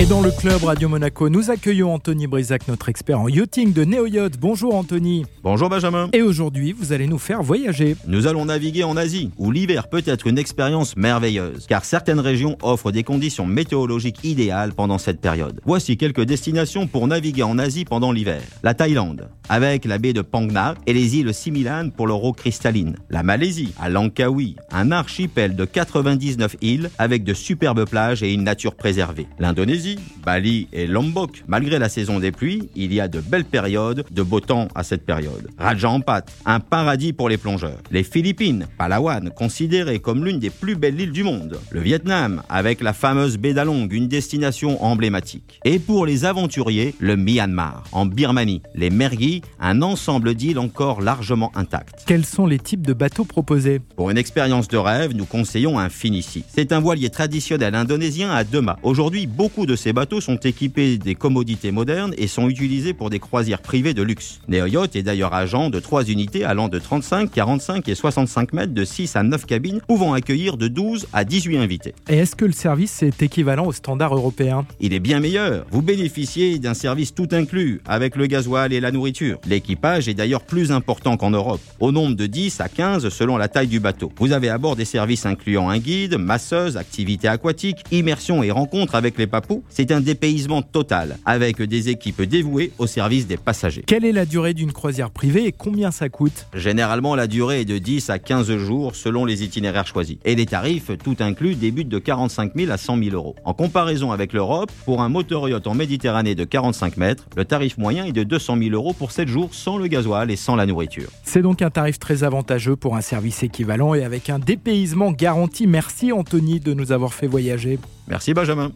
Et dans le club Radio Monaco, nous accueillons Anthony Brisac, notre expert en yachting de Neo Yacht. Bonjour Anthony. Bonjour Benjamin. Et aujourd'hui, vous allez nous faire voyager. Nous allons naviguer en Asie, où l'hiver peut être une expérience merveilleuse, car certaines régions offrent des conditions météorologiques idéales pendant cette période. Voici quelques destinations pour naviguer en Asie pendant l'hiver. La Thaïlande, avec la baie de Phang et les îles Similan pour leur eau cristalline. La Malaisie, à Langkawi, un archipel de 99 îles avec de superbes plages et une nature préservée. L'Indonésie, Bali et Lombok. Malgré la saison des pluies, il y a de belles périodes de beau temps à cette période. Raja Ampat, un paradis pour les plongeurs. Les Philippines, Palawan, considérée comme l'une des plus belles îles du monde. Le Vietnam, avec la fameuse baie d'Along, une destination emblématique. Et pour les aventuriers, le Myanmar, en Birmanie. Les Mergui, un ensemble d'îles encore largement intactes. Quels sont les types de bateaux proposés? Pour une expérience de rêve, nous conseillons un Finici. C'est un voilier traditionnel indonésien à deux mâts. Aujourd'hui, beaucoup de ces bateaux sont équipés des commodités modernes et sont utilisés pour des croisières privées de luxe. Neo est d'ailleurs agent de trois unités allant de 35, 45 et 65 mètres de 6 à 9 cabines pouvant accueillir de 12 à 18 invités. Et est-ce que le service est équivalent au standard européen? Il est bien meilleur. Vous bénéficiez d'un service tout inclus avec le gasoil et la nourriture. L'équipage est d'ailleurs plus important qu'en Europe, au nombre de 10 à 15 selon la taille du bateau. Vous avez à bord des services incluant un guide, masseuse, activités aquatiques, immersion et rencontres avec les papous c'est un dépaysement total, avec des équipes dévouées au service des passagers. Quelle est la durée d'une croisière privée et combien ça coûte Généralement, la durée est de 10 à 15 jours selon les itinéraires choisis. Et les tarifs, tout inclus, débutent de 45 000 à 100 000 euros. En comparaison avec l'Europe, pour un moteur yacht en Méditerranée de 45 mètres, le tarif moyen est de 200 000 euros pour 7 jours sans le gasoil et sans la nourriture. C'est donc un tarif très avantageux pour un service équivalent et avec un dépaysement garanti. Merci Anthony de nous avoir fait voyager. Merci Benjamin.